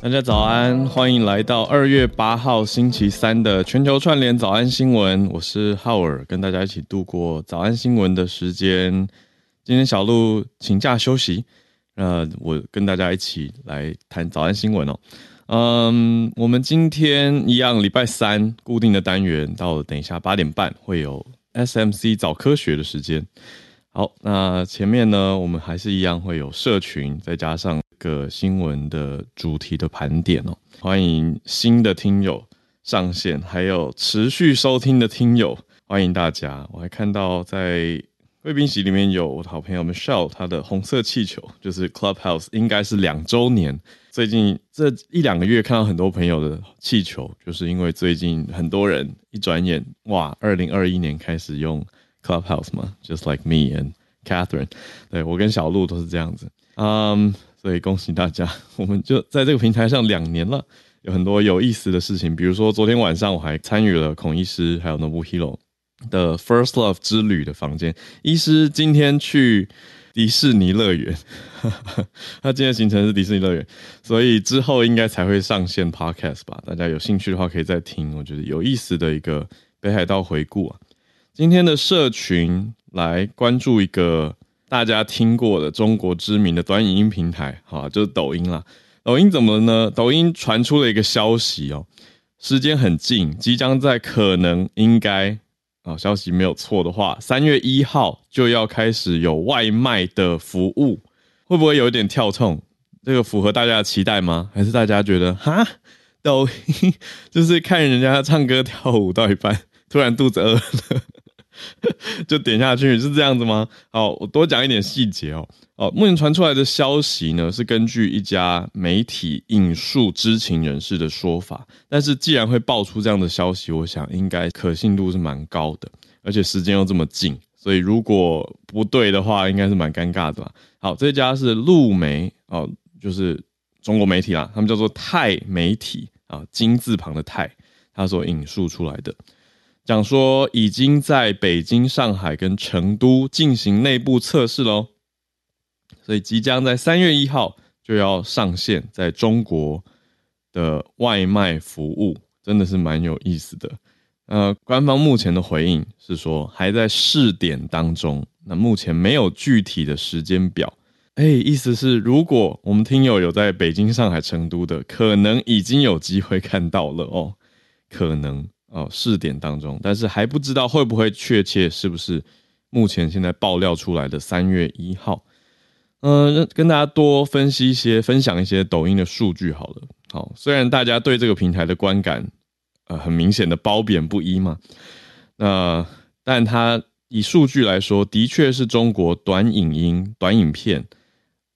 大家早安，欢迎来到二月八号星期三的全球串联早安新闻。我是浩尔，跟大家一起度过早安新闻的时间。今天小鹿请假休息，呃，我跟大家一起来谈早安新闻哦。嗯，我们今天一样，礼拜三固定的单元，到等一下八点半会有 SMC 早科学的时间。好，那前面呢，我们还是一样会有社群，再加上。个新闻的主题的盘点哦，欢迎新的听友上线，还有持续收听的听友，欢迎大家。我还看到在贵宾席里面有我的好朋友 Michelle，他的红色气球就是 Clubhouse，应该是两周年。最近这一两个月看到很多朋友的气球，就是因为最近很多人一转眼哇，二零二一年开始用 Clubhouse 嘛，Just like me and Catherine，对我跟小鹿都是这样子，嗯。所以恭喜大家，我们就在这个平台上两年了，有很多有意思的事情。比如说昨天晚上我还参与了孔医师还有 Nobu Hero 的 First Love 之旅的房间。医师今天去迪士尼乐园，他今天行程是迪士尼乐园，所以之后应该才会上线 Podcast 吧？大家有兴趣的话可以再听，我觉得有意思的一个北海道回顾啊。今天的社群来关注一个。大家听过的中国知名的短影音平台，好，就是抖音啦。抖音怎么呢？抖音传出了一个消息哦，时间很近，即将在可能应该啊，消息没有错的话，三月一号就要开始有外卖的服务，会不会有点跳痛？这个符合大家的期待吗？还是大家觉得哈，抖音 就是看人家唱歌跳舞到一半，突然肚子饿了？就点下去是这样子吗？好，我多讲一点细节哦。哦，目前传出来的消息呢，是根据一家媒体引述知情人士的说法。但是既然会爆出这样的消息，我想应该可信度是蛮高的，而且时间又这么近，所以如果不对的话，应该是蛮尴尬的吧。好，这家是路媒哦，就是中国媒体啦，他们叫做泰媒体啊，金字旁的泰，他所引述出来的。讲说已经在北京、上海跟成都进行内部测试喽，所以即将在三月一号就要上线在中国的外卖服务，真的是蛮有意思的。呃，官方目前的回应是说还在试点当中，那目前没有具体的时间表。哎，意思是如果我们听友有在北京、上海、成都的，可能已经有机会看到了哦，可能。哦，试点当中，但是还不知道会不会确切是不是目前现在爆料出来的三月一号。嗯，跟大家多分析一些、分享一些抖音的数据好了。好，虽然大家对这个平台的观感，呃，很明显的褒贬不一嘛。那但它以数据来说，的确是中国短影音、短影片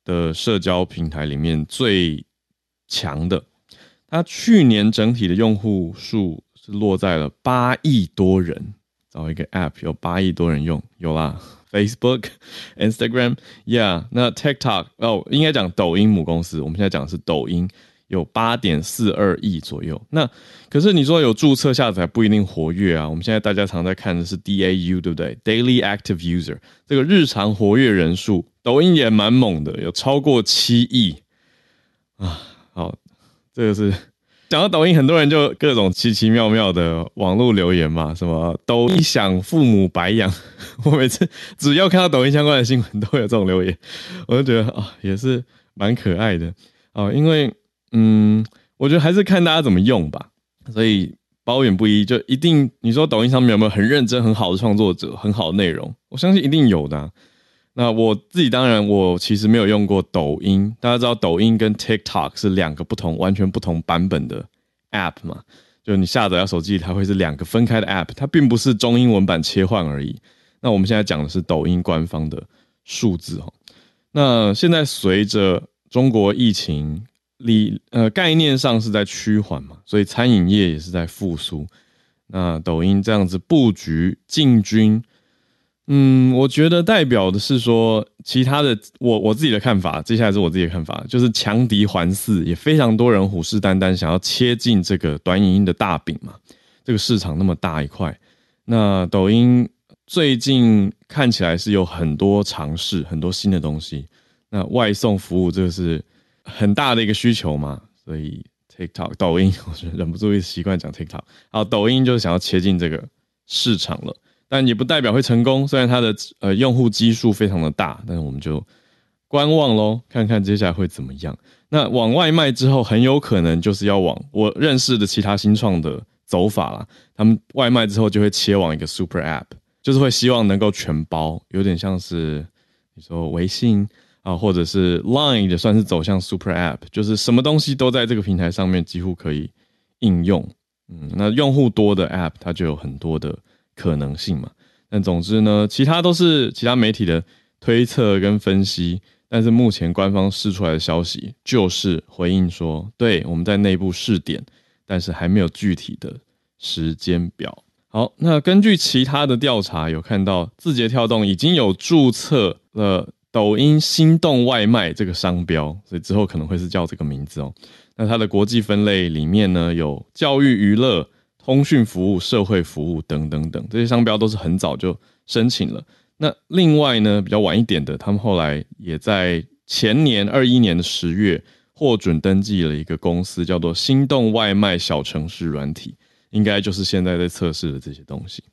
的社交平台里面最强的。它去年整体的用户数。是落在了八亿多人，找一个 App 有八亿多人用，有啦，Facebook、Instagram，Yeah，那 TikTok 哦，应该讲抖音母公司，我们现在讲的是抖音，有八点四二亿左右。那可是你说有注册下载不一定活跃啊，我们现在大家常在看的是 DAU，对不对？Daily Active User 这个日常活跃人数，抖音也蛮猛的，有超过七亿啊。好，这个是。讲到抖音，很多人就各种奇奇妙妙的网络留言嘛，什么抖音想父母白养。我每次只要看到抖音相关的新闻，都有这种留言，我就觉得啊，也是蛮可爱的哦。因为嗯，我觉得还是看大家怎么用吧。所以褒贬不一，就一定你说抖音上面有没有很认真、很好的创作者、很好的内容？我相信一定有的。那我自己当然，我其实没有用过抖音。大家知道，抖音跟 TikTok 是两个不同、完全不同版本的 App 嘛？就你下载到手机，它会是两个分开的 App，它并不是中英文版切换而已。那我们现在讲的是抖音官方的数字哈。那现在随着中国疫情理呃概念上是在趋缓嘛，所以餐饮业也是在复苏。那抖音这样子布局进军。嗯，我觉得代表的是说，其他的我我自己的看法，接下来是我自己的看法，就是强敌环伺，也非常多人虎视眈眈，想要切进这个短影音的大饼嘛。这个市场那么大一块，那抖音最近看起来是有很多尝试，很多新的东西。那外送服务这个是很大的一个需求嘛，所以 TikTok 抖音，我忍不住一习惯讲 TikTok，好，抖音就是想要切进这个市场了。但也不代表会成功，虽然它的呃用户基数非常的大，但是我们就观望喽，看看接下来会怎么样。那往外卖之后，很有可能就是要往我认识的其他新创的走法了。他们外卖之后就会切往一个 super app，就是会希望能够全包，有点像是你说微信啊，或者是 Line 的算是走向 super app，就是什么东西都在这个平台上面几乎可以应用。嗯，那用户多的 app，它就有很多的。可能性嘛，但总之呢，其他都是其他媒体的推测跟分析，但是目前官方释出来的消息就是回应说，对，我们在内部试点，但是还没有具体的时间表。好，那根据其他的调查，有看到字节跳动已经有注册了抖音心动外卖这个商标，所以之后可能会是叫这个名字哦。那它的国际分类里面呢，有教育娱乐。通讯服务、社会服务等等等，这些商标都是很早就申请了。那另外呢，比较晚一点的，他们后来也在前年二一年的十月获准登记了一个公司，叫做心动外卖小城市软体，应该就是现在在测试的这些东西。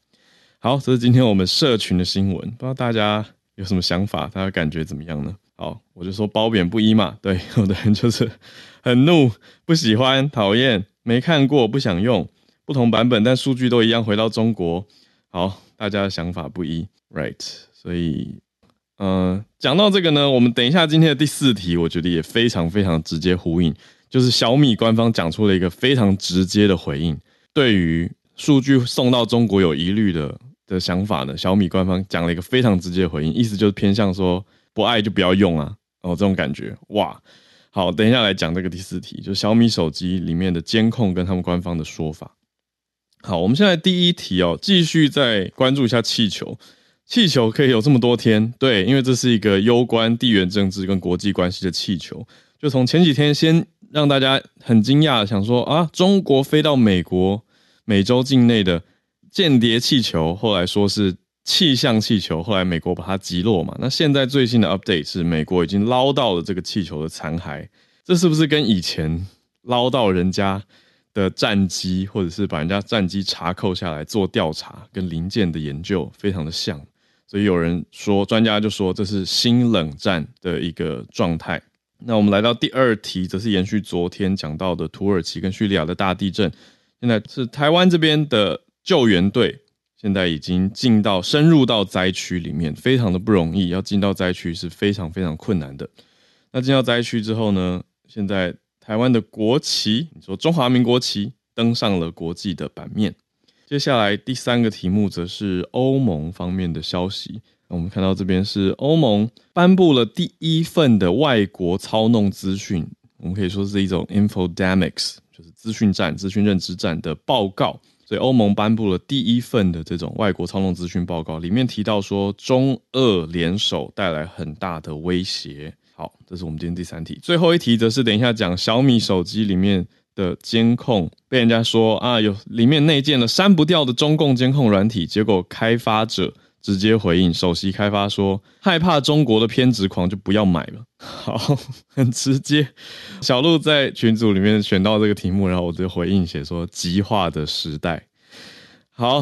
好，这是今天我们社群的新闻，不知道大家有什么想法，大家感觉怎么样呢？好，我就说褒贬不一嘛。对，有的人就是很怒、不喜欢、讨厌、没看过、不想用。不同版本，但数据都一样。回到中国，好，大家的想法不一，right？所以，嗯，讲到这个呢，我们等一下今天的第四题，我觉得也非常非常直接呼应，就是小米官方讲出了一个非常直接的回应，对于数据送到中国有疑虑的的想法呢，小米官方讲了一个非常直接的回应，意思就是偏向说不爱就不要用啊，哦，这种感觉，哇，好，等一下来讲这个第四题，就小米手机里面的监控跟他们官方的说法。好，我们现在第一题哦，继续再关注一下气球。气球可以有这么多天，对，因为这是一个攸关地缘政治跟国际关系的气球。就从前几天先让大家很惊讶，想说啊，中国飞到美国、美洲境内的间谍气球，后来说是气象气球，后来美国把它击落嘛。那现在最新的 update 是美国已经捞到了这个气球的残骸，这是不是跟以前捞到人家？的战机，或者是把人家战机查扣下来做调查跟零件的研究，非常的像，所以有人说，专家就说这是新冷战的一个状态。那我们来到第二题，则是延续昨天讲到的土耳其跟叙利亚的大地震，现在是台湾这边的救援队，现在已经进到深入到灾区里面，非常的不容易，要进到灾区是非常非常困难的。那进到灾区之后呢，现在。台湾的国旗，你说中华民国旗登上了国际的版面。接下来第三个题目则是欧盟方面的消息。我们看到这边是欧盟颁布了第一份的外国操弄资讯，我们可以说是一种 infodemics，就是资讯战、资讯认知战的报告。所以欧盟颁布了第一份的这种外国操弄资讯报告，里面提到说中俄联手带来很大的威胁。好，这是我们今天第三题，最后一题则是等一下讲小米手机里面的监控被人家说啊有里面内建了删不掉的中共监控软体，结果开发者直接回应，首席开发说害怕中国的偏执狂就不要买了。好，很直接。小鹿在群组里面选到这个题目，然后我就回应写说极化的时代。好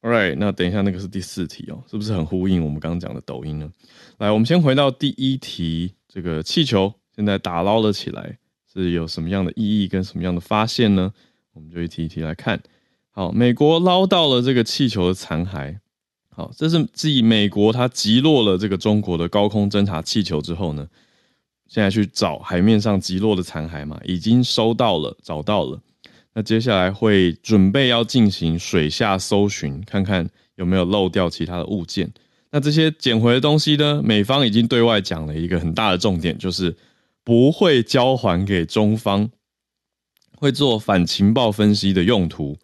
，All right，那等一下那个是第四题哦，是不是很呼应我们刚刚讲的抖音呢？来，我们先回到第一题，这个气球现在打捞了起来，是有什么样的意义跟什么样的发现呢？我们就一题一题来看。好，美国捞到了这个气球的残骸。好，这是继美国它击落了这个中国的高空侦察气球之后呢，现在去找海面上击落的残骸嘛，已经收到了，找到了。那接下来会准备要进行水下搜寻，看看有没有漏掉其他的物件。那这些捡回的东西呢，美方已经对外讲了一个很大的重点，就是不会交还给中方，会做反情报分析的用途。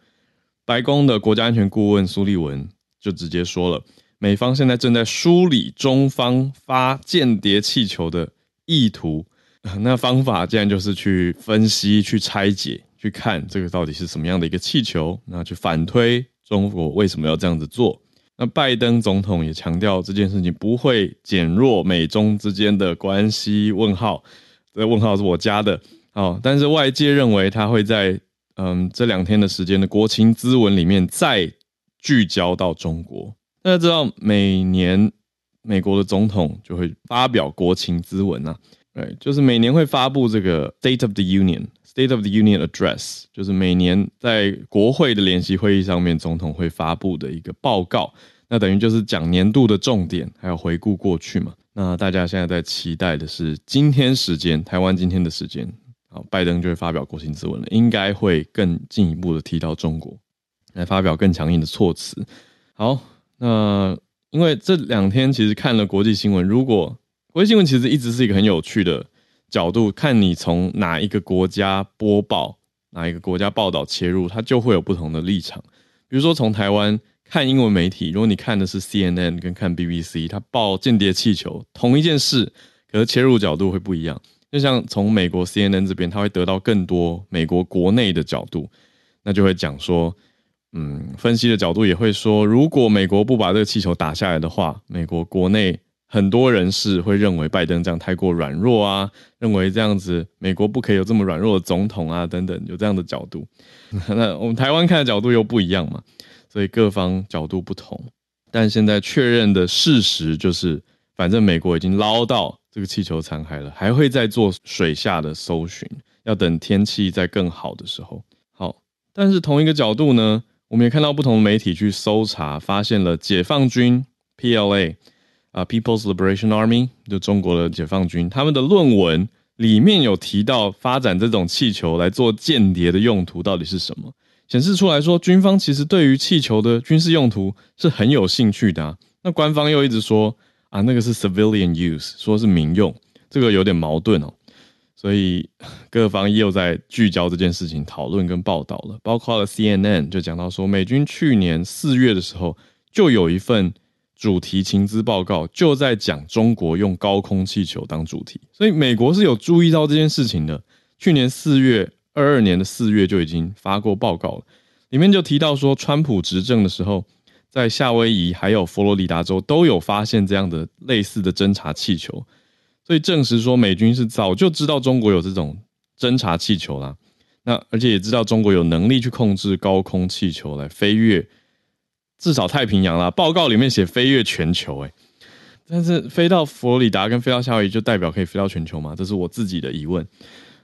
白宫的国家安全顾问苏利文就直接说了，美方现在正在梳理中方发间谍气球的意图，那方法竟然就是去分析、去拆解、去看这个到底是什么样的一个气球，那去反推中国为什么要这样子做。那拜登总统也强调这件事情不会减弱美中之间的关系。问号，这问号是我加的。好，但是外界认为他会在。嗯，这两天的时间的国情咨文里面再聚焦到中国。大家知道，每年美国的总统就会发表国情咨文啊，对，就是每年会发布这个 State of the Union State of the Union Address，就是每年在国会的联席会议上面，总统会发布的一个报告。那等于就是讲年度的重点，还有回顾过去嘛。那大家现在在期待的是今天时间，台湾今天的时间。好，拜登就会发表国情咨文了，应该会更进一步的提到中国，来发表更强硬的措辞。好，那因为这两天其实看了国际新闻，如果国际新闻其实一直是一个很有趣的角度，看你从哪一个国家播报，哪一个国家报道切入，它就会有不同的立场。比如说从台湾看英文媒体，如果你看的是 CNN 跟看 BBC，它报间谍气球，同一件事，可是切入角度会不一样。就像从美国 CNN 这边，他会得到更多美国国内的角度，那就会讲说，嗯，分析的角度也会说，如果美国不把这个气球打下来的话，美国国内很多人士会认为拜登这样太过软弱啊，认为这样子美国不可以有这么软弱的总统啊，等等，有这样的角度。那我们台湾看的角度又不一样嘛，所以各方角度不同。但现在确认的事实就是，反正美国已经捞到。这个气球残骸了，还会再做水下的搜寻，要等天气在更好的时候。好，但是同一个角度呢，我们也看到不同媒体去搜查，发现了解放军 PLA 啊，People's Liberation Army 就中国的解放军，他们的论文里面有提到发展这种气球来做间谍的用途到底是什么，显示出来说军方其实对于气球的军事用途是很有兴趣的。那官方又一直说。啊，那个是 civilian use，说是民用，这个有点矛盾哦。所以各方又在聚焦这件事情讨论跟报道了，包括了 CNN 就讲到说，美军去年四月的时候就有一份主题情资报告，就在讲中国用高空气球当主题，所以美国是有注意到这件事情的。去年四月二二年的四月就已经发过报告了，里面就提到说，川普执政的时候。在夏威夷还有佛罗里达州都有发现这样的类似的侦察气球，所以证实说美军是早就知道中国有这种侦察气球啦。那而且也知道中国有能力去控制高空气球来飞越至少太平洋啦。报告里面写飞越全球，诶，但是飞到佛罗里达跟飞到夏威夷就代表可以飞到全球吗？这是我自己的疑问。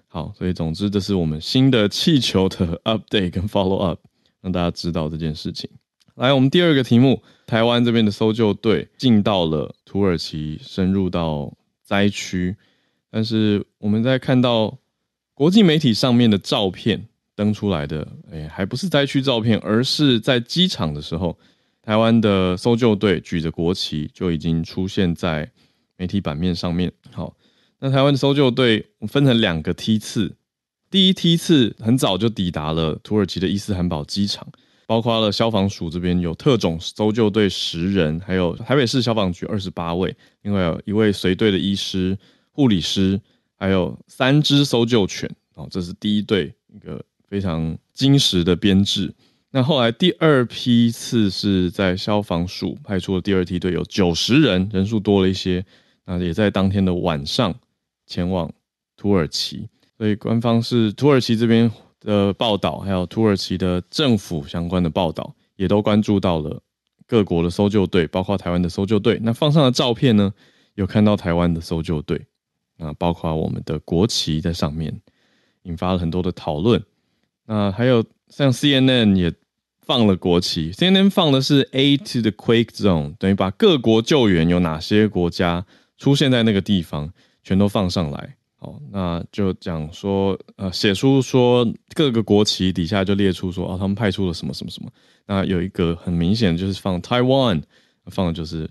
好，所以总之这是我们新的气球的 update 跟 follow up，让大家知道这件事情。来，我们第二个题目，台湾这边的搜救队进到了土耳其，深入到灾区，但是我们在看到国际媒体上面的照片登出来的，哎，还不是灾区照片，而是在机场的时候，台湾的搜救队举着国旗就已经出现在媒体版面上面。好，那台湾的搜救队分成两个梯次，第一梯次很早就抵达了土耳其的伊斯坦堡机场。包括了消防署这边有特种搜救队十人，还有台北市消防局二十八位，另外有一位随队的医师、护理师，还有三只搜救犬。哦，这是第一队一个非常精实的编制。那后来第二批次是在消防署派出了第二梯队，有九十人，人数多了一些。那也在当天的晚上前往土耳其，所以官方是土耳其这边的报道，还有土耳其的政府相关的报道，也都关注到了各国的搜救队，包括台湾的搜救队。那放上的照片呢，有看到台湾的搜救队，啊，包括我们的国旗在上面，引发了很多的讨论。那还有像 CNN 也。放了国旗，CNN 放的是 A to the quake zone，等于把各国救援有哪些国家出现在那个地方，全都放上来。好，那就讲说，呃，写出说各个国旗底下就列出说，哦，他们派出了什么什么什么。那有一个很明显就是放 Taiwan，放的就是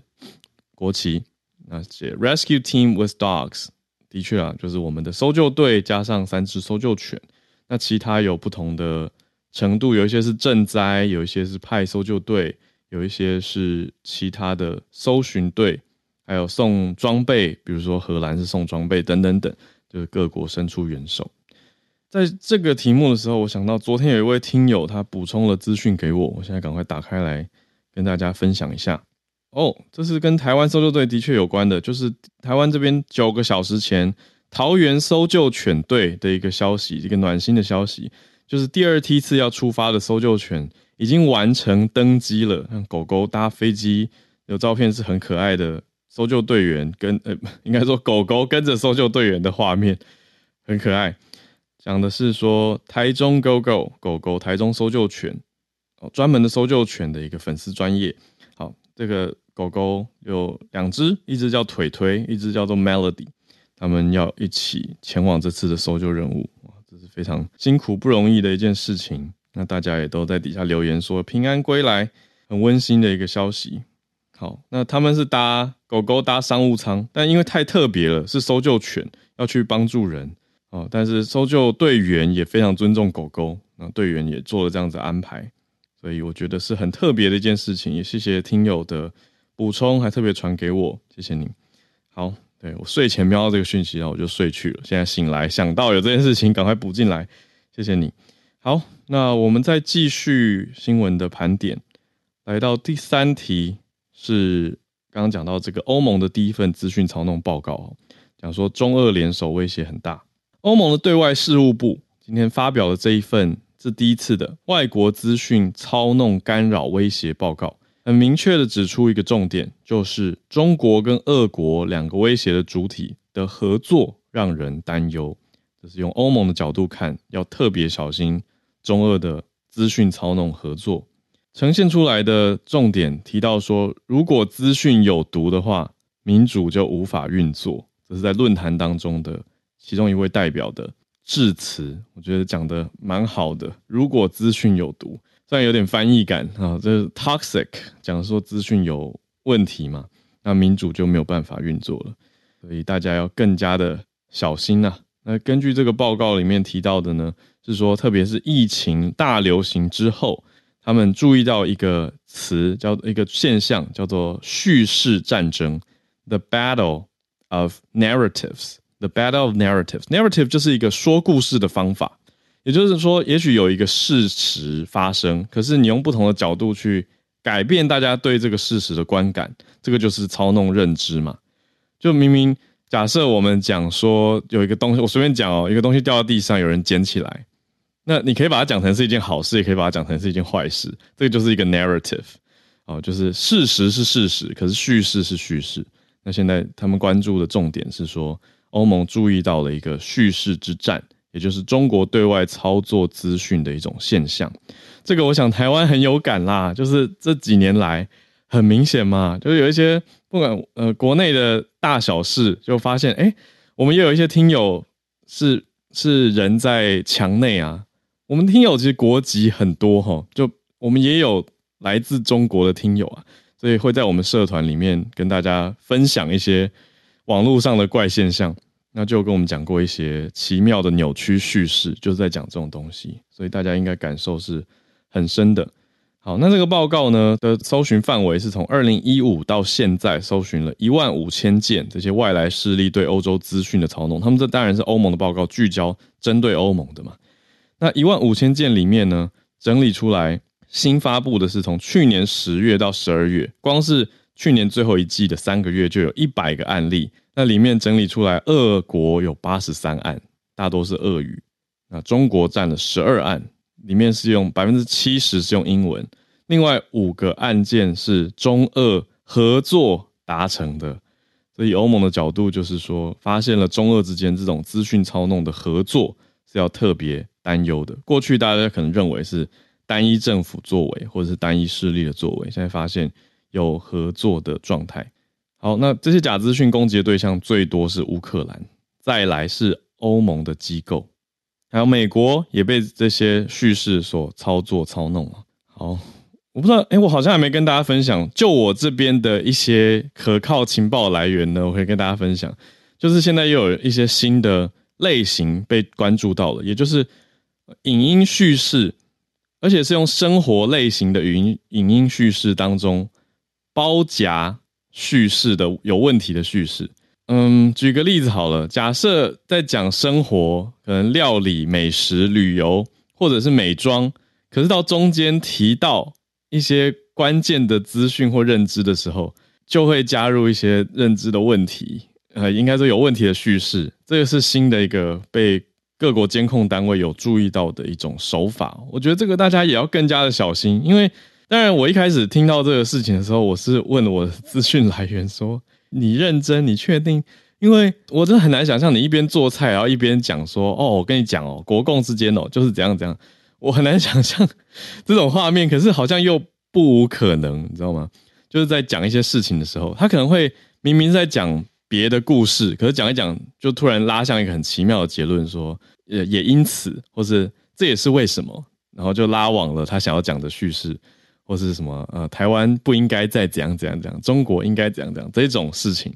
国旗。那写 Rescue Team with Dogs，的确啊，就是我们的搜救队加上三只搜救犬。那其他有不同的。程度有一些是赈灾，有一些是派搜救队，有一些是其他的搜寻队，还有送装备，比如说荷兰是送装备等等等，就是各国伸出援手。在这个题目的时候，我想到昨天有一位听友他补充了资讯给我，我现在赶快打开来跟大家分享一下。哦，这是跟台湾搜救队的确有关的，就是台湾这边九个小时前桃园搜救犬队的一个消息，一个暖心的消息。就是第二梯次要出发的搜救犬已经完成登机了，狗狗搭飞机，有照片是很可爱的搜救队员跟呃，应该说狗狗跟着搜救队员的画面，很可爱。讲的是说台中 Go Go 狗狗台中搜救犬哦，专门的搜救犬的一个粉丝专业。好，这个狗狗有两只，一只叫腿腿，一只叫做 Melody，他们要一起前往这次的搜救任务。这是非常辛苦不容易的一件事情，那大家也都在底下留言说平安归来，很温馨的一个消息。好，那他们是搭狗狗搭商务舱，但因为太特别了，是搜救犬要去帮助人哦。但是搜救队员也非常尊重狗狗，那队员也做了这样子安排，所以我觉得是很特别的一件事情。也谢谢听友的补充，还特别传给我，谢谢你。好。对我睡前瞄到这个讯息，然后我就睡去了。现在醒来想到有这件事情，赶快补进来。谢谢你。好，那我们再继续新闻的盘点，来到第三题是刚刚讲到这个欧盟的第一份资讯操弄报告，讲说中俄联手威胁很大。欧盟的对外事务部今天发表了这一份是第一次的外国资讯操弄干扰威胁报告。很明确的指出一个重点，就是中国跟俄国两个威胁的主体的合作让人担忧。这是用欧盟的角度看，要特别小心中俄的资讯操弄合作。呈现出来的重点提到说，如果资讯有毒的话，民主就无法运作。这是在论坛当中的其中一位代表的致辞，我觉得讲的蛮好的。如果资讯有毒。虽然有点翻译感啊，这是 toxic，讲说资讯有问题嘛，那民主就没有办法运作了，所以大家要更加的小心呐。那根据这个报告里面提到的呢，是说特别是疫情大流行之后，他们注意到一个词，叫一个现象，叫做叙事战争，the battle of narratives，the battle of narratives，narrative 就是一个说故事的方法。也就是说，也许有一个事实发生，可是你用不同的角度去改变大家对这个事实的观感，这个就是操弄认知嘛。就明明假设我们讲说有一个东西，我随便讲哦，一个东西掉到地上，有人捡起来，那你可以把它讲成是一件好事，也可以把它讲成是一件坏事。这个就是一个 narrative 哦，就是事实是事实，可是叙事是叙事。那现在他们关注的重点是说，欧盟注意到了一个叙事之战。也就是中国对外操作资讯的一种现象，这个我想台湾很有感啦。就是这几年来很明显嘛，就是有一些不管呃国内的大小事，就发现哎，我们也有一些听友是是人在墙内啊。我们听友其实国籍很多哈，就我们也有来自中国的听友啊，所以会在我们社团里面跟大家分享一些网络上的怪现象。那就跟我们讲过一些奇妙的扭曲叙事，就是在讲这种东西，所以大家应该感受是很深的。好，那这个报告呢的搜寻范围是从二零一五到现在，搜寻了一万五千件这些外来势力对欧洲资讯的操弄。他们这当然是欧盟的报告，聚焦针对欧盟的嘛。那一万五千件里面呢，整理出来新发布的是从去年十月到十二月，光是去年最后一季的三个月就有一百个案例。那里面整理出来，俄国有八十三案，大多是俄语。那中国占了十二案，里面是用百分之七十是用英文。另外五个案件是中俄合作达成的。所以欧盟的角度就是说，发现了中俄之间这种资讯操弄的合作是要特别担忧的。过去大家可能认为是单一政府作为，或者是单一势力的作为，现在发现有合作的状态。好，那这些假资讯攻击的对象最多是乌克兰，再来是欧盟的机构，还有美国也被这些叙事所操作操弄了。好。我不知道，哎，我好像还没跟大家分享，就我这边的一些可靠情报来源呢，我可以跟大家分享，就是现在又有一些新的类型被关注到了，也就是影音叙事，而且是用生活类型的语音影音叙事当中包夹叙事的有问题的叙事。嗯，举个例子好了，假设在讲生活，可能料理、美食、旅游，或者是美妆，可是到中间提到。一些关键的资讯或认知的时候，就会加入一些认知的问题，呃，应该说有问题的叙事。这个是新的一个被各国监控单位有注意到的一种手法。我觉得这个大家也要更加的小心，因为当然我一开始听到这个事情的时候，我是问我的资讯来源说：“你认真？你确定？”因为我真的很难想象你一边做菜，然后一边讲说：“哦，我跟你讲哦，国共之间哦，就是怎样怎样。”我很难想象这种画面，可是好像又不无可能，你知道吗？就是在讲一些事情的时候，他可能会明明在讲别的故事，可是讲一讲就突然拉向一个很奇妙的结论，说也也因此，或是这也是为什么，然后就拉往了他想要讲的叙事，或是什么呃，台湾不应该再怎样怎样怎样，中国应该怎样怎样这种事情，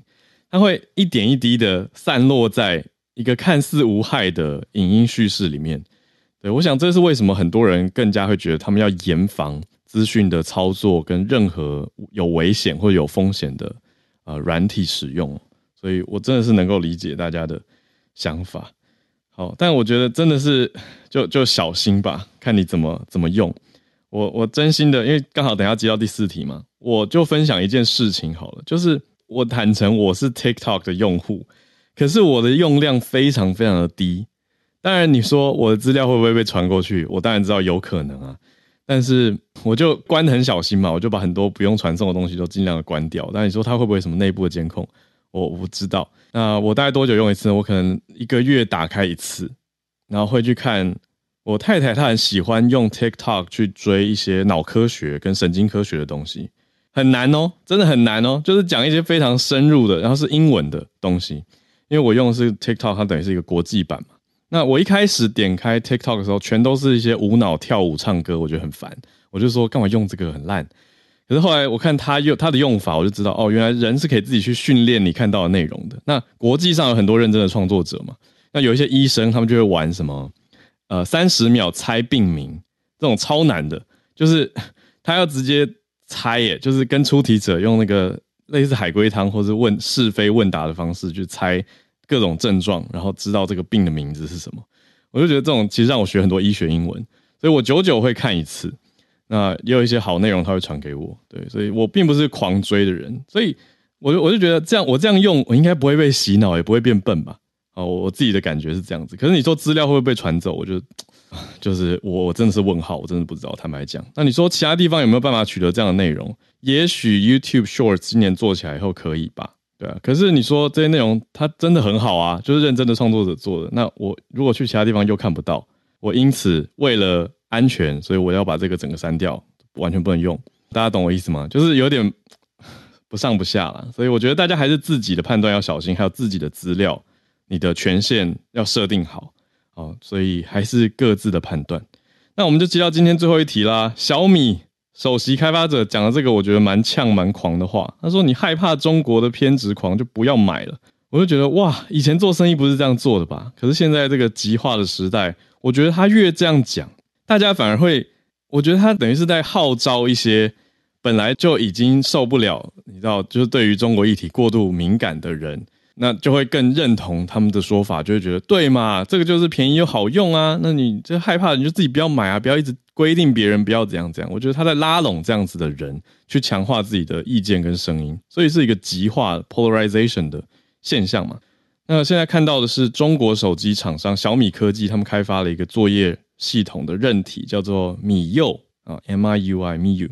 它会一点一滴的散落在一个看似无害的影音叙事里面。对，我想这是为什么很多人更加会觉得他们要严防资讯的操作跟任何有危险或有风险的呃软体使用，所以我真的是能够理解大家的想法。好，但我觉得真的是就就小心吧，看你怎么怎么用。我我真心的，因为刚好等下接到第四题嘛，我就分享一件事情好了，就是我坦诚我是 TikTok 的用户，可是我的用量非常非常的低。当然，你说我的资料会不会被传过去？我当然知道有可能啊，但是我就关的很小心嘛，我就把很多不用传送的东西都尽量的关掉。但你说它会不会什么内部的监控？我我不知道。那我大概多久用一次？我可能一个月打开一次，然后会去看我太太，她很喜欢用 TikTok 去追一些脑科学跟神经科学的东西，很难哦，真的很难哦，就是讲一些非常深入的，然后是英文的东西，因为我用的是 TikTok，它等于是一个国际版嘛。那我一开始点开 TikTok 的时候，全都是一些无脑跳舞、唱歌，我觉得很烦。我就说干嘛用这个很烂。可是后来我看他用他的用法，我就知道哦，原来人是可以自己去训练你看到的内容的。那国际上有很多认真的创作者嘛，那有一些医生他们就会玩什么呃三十秒猜病名这种超难的，就是 他要直接猜耶，就是跟出题者用那个类似海龟汤或者问是非问答的方式去猜。各种症状，然后知道这个病的名字是什么，我就觉得这种其实让我学很多医学英文，所以我久久会看一次。那也有一些好内容他会传给我，对，所以我并不是狂追的人，所以我就我就觉得这样我这样用，我应该不会被洗脑，也不会变笨吧？哦，我自己的感觉是这样子。可是你说资料会不会被传走？我就就是我我真的是问号，我真的不知道。坦白讲，那你说其他地方有没有办法取得这样的内容？也许 YouTube Shorts 今年做起来以后可以吧？对啊，可是你说这些内容它真的很好啊，就是认真的创作者做的。那我如果去其他地方又看不到，我因此为了安全，所以我要把这个整个删掉，完全不能用。大家懂我意思吗？就是有点 不上不下了。所以我觉得大家还是自己的判断要小心，还有自己的资料，你的权限要设定好。哦，所以还是各自的判断。那我们就接到今天最后一题啦，小米。首席开发者讲的这个，我觉得蛮呛蛮狂的话。他说：“你害怕中国的偏执狂，就不要买了。”我就觉得哇，以前做生意不是这样做的吧？可是现在这个极化的时代，我觉得他越这样讲，大家反而会，我觉得他等于是在号召一些本来就已经受不了，你知道，就是对于中国议题过度敏感的人，那就会更认同他们的说法，就会觉得对嘛，这个就是便宜又好用啊。那你这害怕，你就自己不要买啊，不要一直规定别人不要怎样怎样。我觉得他在拉拢这样子的人，去强化自己的意见跟声音，所以是一个极化 polarization 的现象嘛。那现在看到的是中国手机厂商小米科技，他们开发了一个作业系统的韧体，叫做米柚啊，M I U I MIU。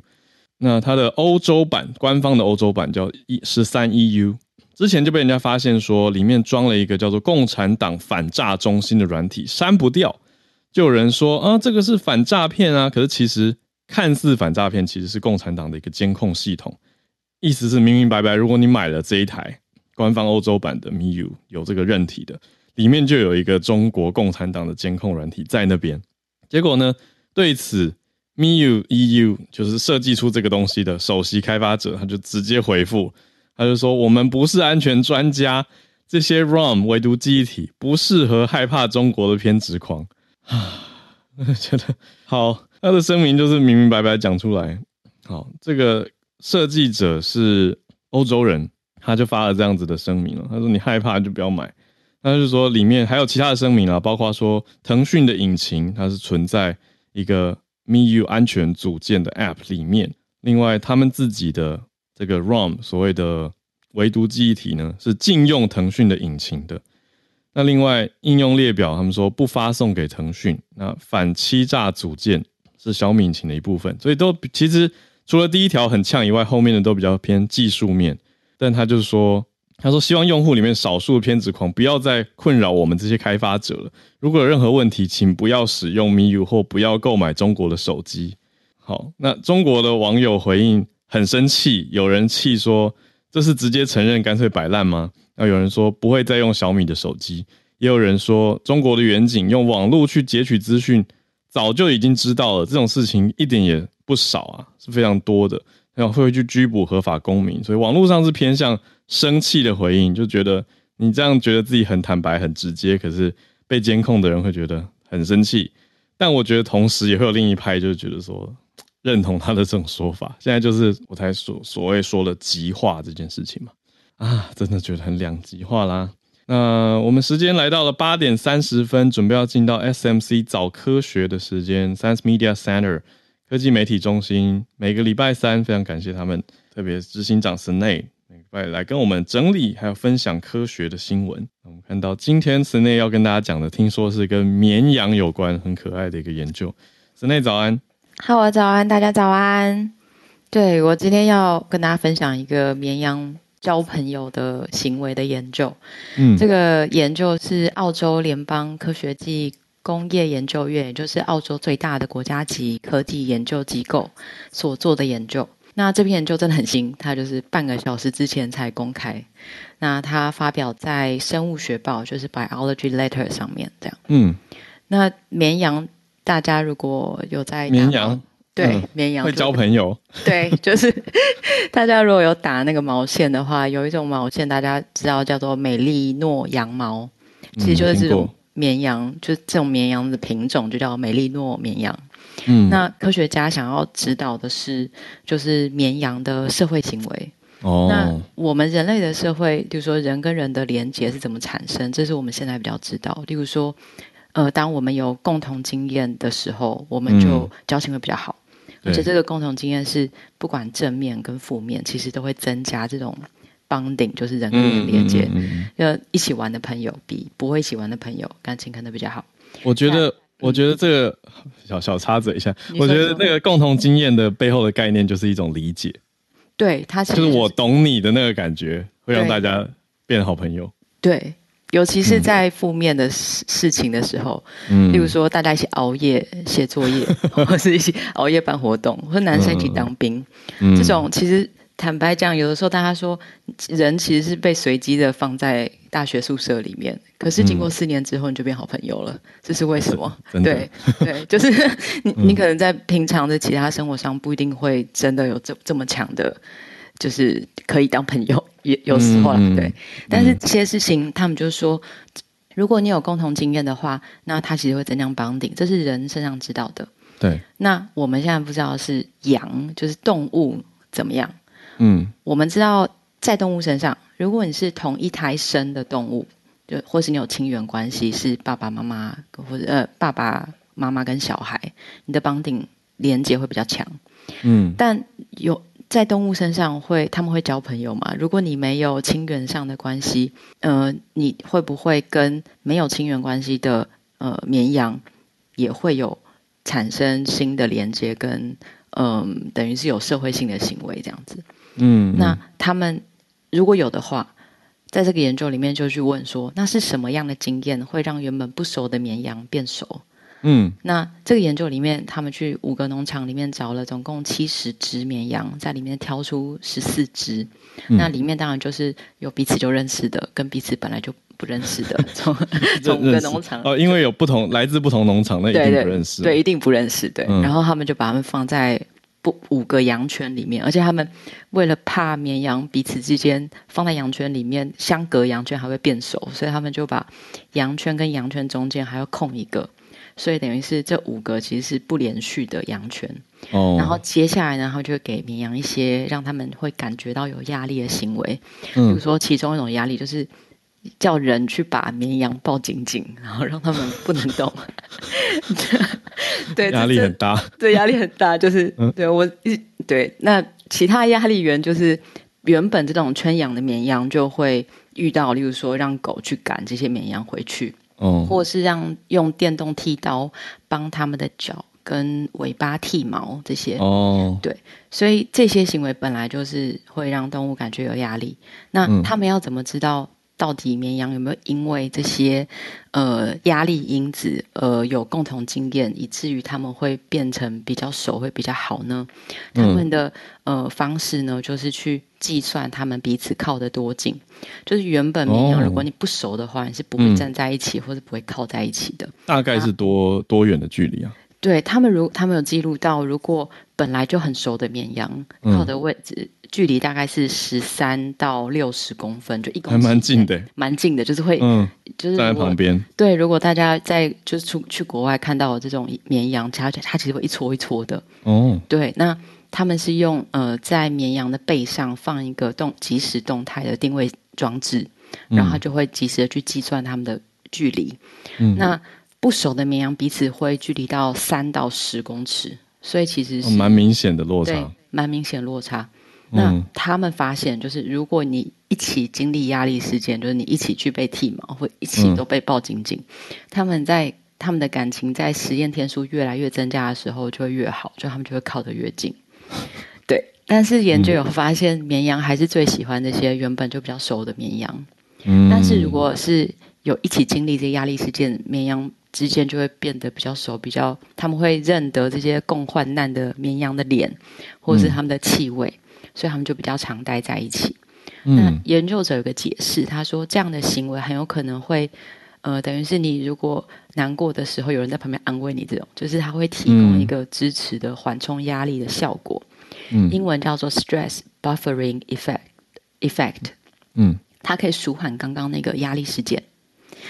那它的欧洲版官方的欧洲版叫一十三 EU。之前就被人家发现说里面装了一个叫做“共产党反诈中心”的软体，删不掉。就有人说啊，这个是反诈骗啊，可是其实看似反诈骗，其实是共产党的一个监控系统。意思是明明白白，如果你买了这一台官方欧洲版的 MIU 有这个韧体的，里面就有一个中国共产党的监控软体在那边。结果呢，对此 MIU EU 就是设计出这个东西的首席开发者，他就直接回复。他就说：“我们不是安全专家，这些 ROM 唯独记忆体不适合害怕中国的偏执狂。”啊，觉得好，他的声明就是明明白白讲出来。好，这个设计者是欧洲人，他就发了这样子的声明了。他说：“你害怕就不要买。”他就说里面还有其他的声明啊，包括说腾讯的引擎它是存在一个 MIU 安全组件的 App 里面，另外他们自己的。这个 ROM 所谓的唯独记忆体呢，是禁用腾讯的引擎的。那另外应用列表，他们说不发送给腾讯。那反欺诈组件是小米引擎的一部分，所以都其实除了第一条很呛以外，后面的都比较偏技术面。但他就是说，他说希望用户里面少数偏执狂不要再困扰我们这些开发者了。如果有任何问题，请不要使用 MIUI 或不要购买中国的手机。好，那中国的网友回应。很生气，有人气说这是直接承认干脆摆烂吗？那有人说不会再用小米的手机，也有人说中国的远景用网络去截取资讯，早就已经知道了，这种事情一点也不少啊，是非常多的，然后会去拘捕合法公民，所以网络上是偏向生气的回应，就觉得你这样觉得自己很坦白、很直接，可是被监控的人会觉得很生气，但我觉得同时也会有另一派，就是觉得说。认同他的这种说法，现在就是我才所所谓说的极化这件事情嘛，啊，真的觉得很两极化啦。那我们时间来到了八点三十分，准备要进到 SMC 早科学的时间，Science Media Center 科技媒体中心。每个礼拜三，非常感谢他们，特别执行长 Snay 每礼拜来跟我们整理还有分享科学的新闻。我们看到今天 Snay 要跟大家讲的，听说是跟绵羊有关，很可爱的一个研究。Snay 早安。好，早安，大家早安。对我今天要跟大家分享一个绵羊交朋友的行为的研究。嗯，这个研究是澳洲联邦科学技工业研究院，也就是澳洲最大的国家级科技研究机构所做的研究。那这篇研究真的很新，它就是半个小时之前才公开。那它发表在《生物学报》，就是 Biology Letter 上面这样。嗯，那绵羊。大家如果有在绵羊，对绵羊会交朋友，对，就是 大家如果有打那个毛线的话，有一种毛线大家知道叫做美丽诺羊毛，其实就是这种绵羊，就是这种绵羊的品种就叫美丽诺绵羊。嗯，那科学家想要指导的是，就是绵羊的社会行为。哦，那我们人类的社会，就是说人跟人的连接是怎么产生？这是我们现在比较知道，例如说。呃，当我们有共同经验的时候，我们就交情会比较好，而且这个共同经验是不管正面跟负面，其实都会增加这种 bonding，就是人跟人连接。要一起玩的朋友比不会一起玩的朋友感情可能比较好。我觉得，我觉得这个小小插嘴一下，我觉得那个共同经验的背后的概念就是一种理解。对他，就是我懂你的那个感觉，会让大家变好朋友。对。尤其是在负面的事事情的时候，嗯，例如说大家一起熬夜写作业，或是一起熬夜办活动，或者男生一起当兵，这种其实坦白讲，有的时候大家说人其实是被随机的放在大学宿舍里面，可是经过四年之后你就变好朋友了，这是为什么？对对，就是你你可能在平常的其他生活上不一定会真的有这这么强的。就是可以当朋友，也有时候对。但是这些事情，他们就说，如果你有共同经验的话，那它其实会增强绑定，这是人身上知道的。对。那我们现在不知道是羊，就是动物怎么样。嗯。我们知道在动物身上，如果你是同一胎生的动物，就或是你有亲缘关系，是爸爸妈妈或者呃爸爸妈妈跟小孩，你的绑定连接会比较强。嗯，但有在动物身上会，他们会交朋友嘛？如果你没有亲缘上的关系，呃，你会不会跟没有亲缘关系的呃绵羊也会有产生新的连接？跟嗯，等于是有社会性的行为这样子。嗯，那他们如果有的话，在这个研究里面就去问说，那是什么样的经验会让原本不熟的绵羊变熟？嗯那这个研究里面，他们去五个农场里面找了总共七十只绵羊，在里面挑出十四只。嗯那里面当然就是有彼此就认识的，跟彼此本来就不认识的，从从五个农场哦，因为有不同来自不同农场，那一对对定不认识。对，一定不认识。对，嗯然后他们就把它们放在不五个羊圈里面，而且他们为了怕绵羊彼此之间放在羊圈里面相隔羊圈还会变熟，所以他们就把羊圈跟羊圈中间还要空一个，所以等于是这五个其实是不连续的羊圈。哦，然后接下来呢，他就会给绵羊一些让他们会感觉到有压力的行为，比如嗯说其中一种压力就是叫人去把绵羊抱紧紧，然后让他们不能动。对，压力很大。对，压力很大，就是、嗯对我一对那其他压力源就是原本这种圈养的绵羊就会遇到，例如说让狗去赶这些绵羊回去，哦，或是让用电动剃刀帮他们的脚跟尾巴剃毛这些。哦，所以这些行为本来就是会让动物感觉有压力。那嗯他们要怎么知道到底绵羊有没有因为这些呃压力因子呃有共同经验，以至于他们会变成比较熟，会比较好呢？他们的、呃方式呢，就是去计算他们彼此靠得多近。就是原本绵羊，哦如果你不熟的话，你是不会嗯站在一起，或者不会靠在一起的。大概是多多远的距离啊？对他们如他们有记录到，如果本来就很熟的绵羊，嗯靠的位置、距离大概是十三到六十公分，就一公还蛮近的，蛮近的，就是会、嗯，就是如果旁边，对，如果大家在就是出去国外看到这种绵羊，它它其实会一撮一撮的。哦，对，那他们是用呃在绵羊的背上放一个动即时动态的定位装置，然后它就会及时的去计算它们的距离。嗯那不熟的绵羊彼此会距离到三到十公尺，所以其实是、哦蛮明显的落差。蛮明显落差。那嗯他们发现，就是如果你一起经历压力事件，就是你一起去被剃毛，或一起嗯都被抱紧紧，他们在他们的感情在实验天数越来越增加的时候，就会越好，就他们就会靠得越近。对，但是研究有发现，绵羊还是最喜欢那些原本就比较熟的绵羊。嗯。但是如果是有一起经历这些压力事件，绵羊之间就会变得比较熟，比较他们会认得这些共患难的绵羊的脸，或者是他们的气味，所以他们就比较常待在一起。那嗯研究者有个解释，他说这样的行为很有可能会，呃，等于是你如果难过的时候，有人在旁边安慰你，这种就是他会提供一个支持的缓冲压力的效果，嗯。英文叫做 stress buffering effect effect，嗯，它可以舒缓刚刚那个压力事件。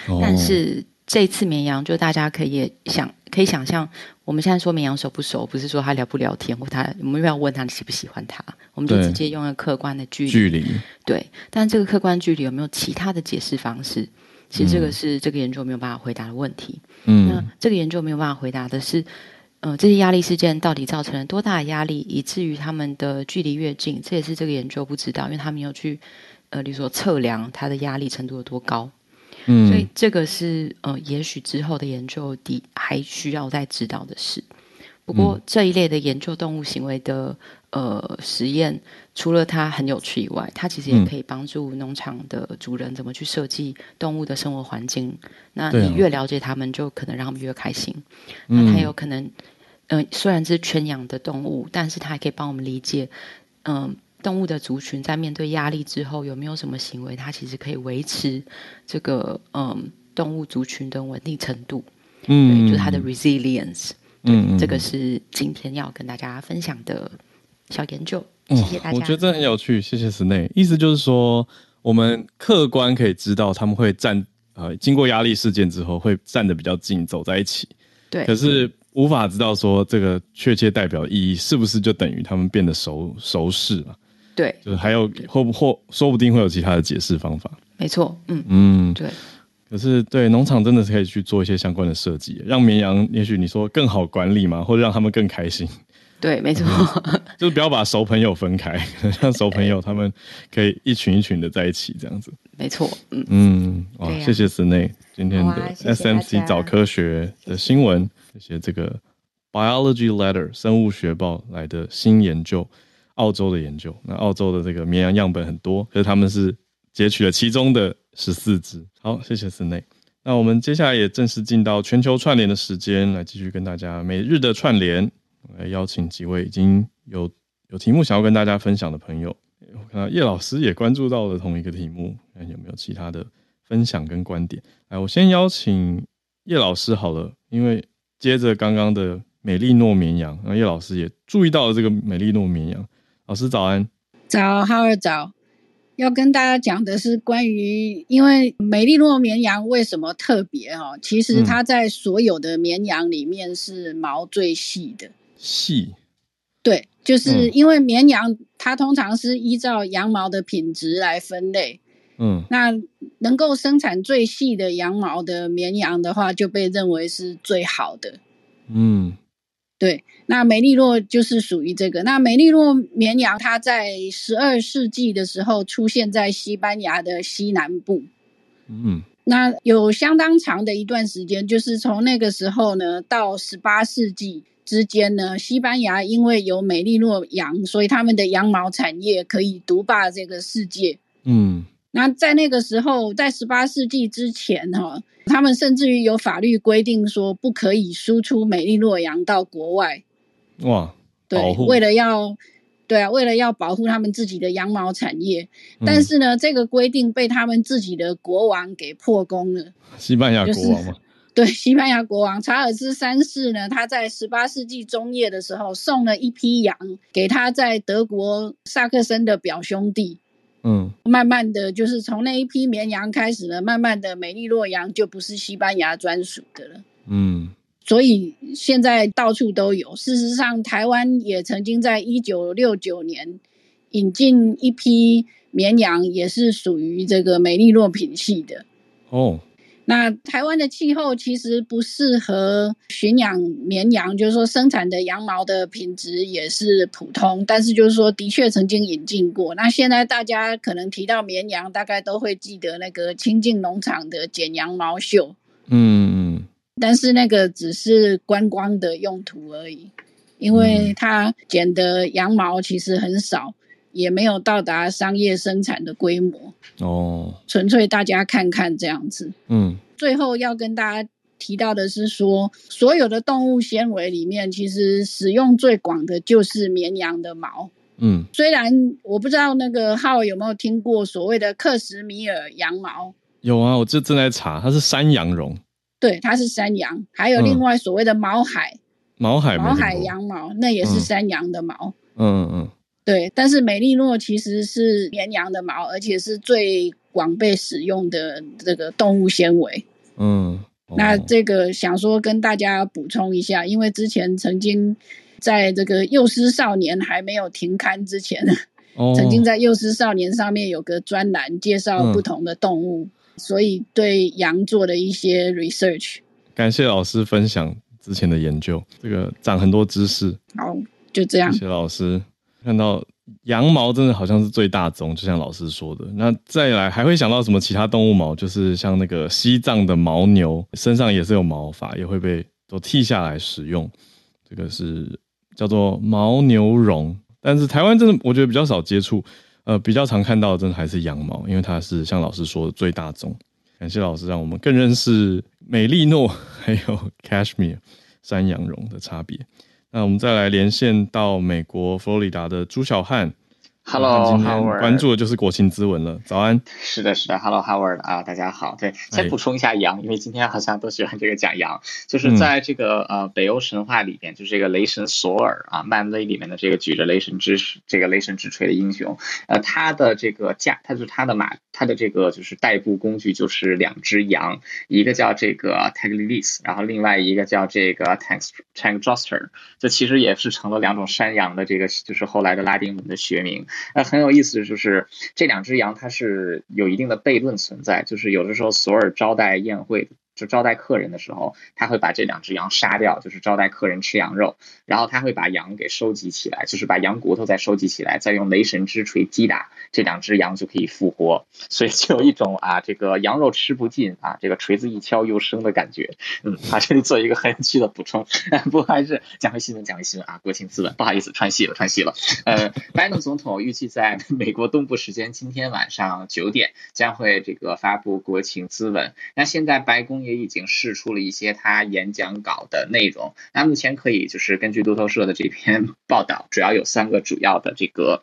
哦。但是这次绵羊，就大家可以想，可以想象，我们现在说绵羊熟不熟，不是说他聊不聊天，或他我们要问他喜不喜欢他，我们就直接用一个客观的距离。距离，对，但这个客观距离有没有其他的解释方式？其实这个嗯是这个研究没有办法回答的问题。嗯那嗯这个研究没有办法回答的是，呃，这些压力事件到底造成了多大的压力，以至于他们的距离越近？这也是这个研究不知道，因为他没有去，呃，比如说测量它的压力程度有多高。嗯，所以这个是呃，也许之后的研究的还需要再知道的事。不过这一类的研究动物行为的呃实验，除了它很有趣以外，它其实也嗯可以帮助农场的主人怎么去设计动物的生活环境。那你越了解它们，就可能让他们越开心。嗯那它有可能，嗯、虽然是圈养的动物，但是它还可以帮我们理解，嗯、动物的族群在面对压力之后，有没有什么行为，它其实可以维持这个嗯动物族群的稳定程度，对，嗯，就是它的 resilience。嗯嗯这个是今天要跟大家分享的小研究，哦谢谢大家。我觉得这很有趣，谢谢 Snay。意思就是说，我们客观可以知道他们会站呃，经过压力事件之后会站得比较近，走在一起。对可是无法知道说这个确切代表意义是不是就等于他们变得熟熟识了。对，就是还有或不或说不定会有其他的解释方法。没错，嗯。嗯，对。可是对农场真的是可以去做一些相关的设计，让绵羊也许你说更好管理嘛，或者让他们更开心。对，没错，就是不要把熟朋友分开，让熟朋友他们可以一群一群的在一起这样子。没错，嗯。嗯，哇，谢谢斯内今天的好啊谢谢大 SMC 家早科学的新闻，谢谢这个 Biology Letter 生物学报来的新研究，澳洲的研究。那澳洲的这个绵羊样本很多，可是他们是截取了其中的十四只。好，谢谢斯内。那我们接下来也正式进到全球串联的时间，来继续跟大家每日的串联。来邀请几位已经有有题目想要跟大家分享的朋友。我看到叶老师也关注到了同一个题目，看有没有其他的分享跟观点。来，我先邀请叶老师好了，因为接着刚刚的美丽诺绵羊，然后叶老师也注意到了这个美丽诺绵羊。老师早安，早，哈尔早。要跟大家讲的是关于，因为美利诺绵羊为什么特别哦？其实它在所有的绵羊里面是毛最细的。细，对，就是嗯因为绵羊它通常是依照羊毛的品质来分类，嗯那能够生产最细的羊毛的绵羊的话，就被认为是最好的。嗯对，那美利诺就是属于这个。那美利诺绵羊，它在十二世纪的时候出现在西班牙的西南部。嗯那有相当长的一段时间，就是从那个时候呢到十八世纪之间呢，西班牙因为有美利诺羊，所以他们的羊毛产业可以独霸这个世界。嗯那在那个时候，在十八世纪之前，哈，他们甚至于有法律规定说不可以输出美丽诺羊到国外。哇，对，为了要，对啊，为了要保护他们自己的羊毛产业，嗯但是呢，这个规定被他们自己的国王给破功了。西班牙国王嘛，对，西班牙国王查尔斯三世呢，他在十八世纪中叶的时候送了一批羊给他在德国萨克森的表兄弟。嗯慢慢的就是从那一批绵羊开始呢，慢慢的美丽洛羊就不是西班牙专属的了。嗯所以现在到处都有。事实上，台湾也曾经在一九六九年引进一批绵羊，也是属于这个美丽诺品系的。哦，那台湾的气候其实不适合驯养绵羊，就是说生产的羊毛的品质也是普通，但是就是说的确曾经引进过。那现在大家可能提到绵羊，大概都会记得那个清境农场的剪羊毛秀。嗯嗯但是那个只是观光的用途而已，因为它剪的羊毛其实很少，也没有到达商业生产的规模，哦，纯粹大家看看这样子。嗯。最后要跟大家提到的是说，所有的动物纤维里面，其实使用最广的就是绵羊的毛。嗯。虽然我不知道那个浩有没有听过所谓的克什米尔羊毛，有啊，我这正在查，它是山羊绒，对，它是山羊，还有另外所谓的毛海。毛海毛海，羊毛，那也是嗯山羊的毛。嗯嗯对，但是美利诺其实是绵羊的毛，而且是最广被使用的这个动物纤维。嗯那这个想说跟大家补充一下，因为之前曾经在这个幼师少年还没有停刊之前，哦曾经在幼师少年上面有个专栏介绍嗯不同的动物，所以对羊做了一些 research。感谢老师分享之前的研究，这个长很多知识，好，就这样谢。谢老师。看到羊毛真的好像是最大宗，就像老师说的。那再来还会想到什么其他动物毛？就是像那个西藏的牦牛，身上也是有毛发，也会被都剃下来使用。这个是叫做牦牛绒，但是台湾真的我觉得比较少接触，呃，比较常看到的真的还是羊毛，因为它是像老师说的最大宗。感谢老师让我们更认识美利诺 还有 cashmere 山羊绒的差别。那我们再来连线到美国佛罗里达的朱小汉。Hello，Howard 关注的就是国情之文了。早安，是的，是的，Hello Howard 啊，大家好。对，哎先补充一下羊，因为今天好像都喜欢这个讲羊，嗯就是在这个呃北欧神话里边，就是这个雷神索尔啊，漫威里面的这个举着雷神之这个雷神之锤的英雄，呃，他的这个驾，他就是他的马，他的这个就是代步工具就是两只羊，一个叫这个 Taglilis，然后另外一个叫这个 Tank Tank Droster，这其实也是成了两种山羊的这个就是后来的拉丁文的学名。那很有意思的就是这两只羊它是有一定的悖论存在，就是有的时候索尔招待宴会。就招待客人的时候，他会把这两只羊杀掉，就是招待客人吃羊肉。然后他会把羊给收集起来，就是把羊骨头再收集起来，再用雷神之锤击打这两只羊就可以复活。所以就有一种啊，这个羊肉吃不尽啊，这个锤子一敲又生的感觉。嗯，啊，这里做一个很有趣的补充。不过还是讲回新闻，讲回新闻啊，国情咨文，不好意思，串戏了，串戏了。呃，拜登总统预计在美国东部时间今天晚上九点将会这个发布国情咨文。那现在白宫。也已经试出了一些他演讲稿的内容。那目前可以就是根据路透社的这篇报道，主要有三个主要的这个。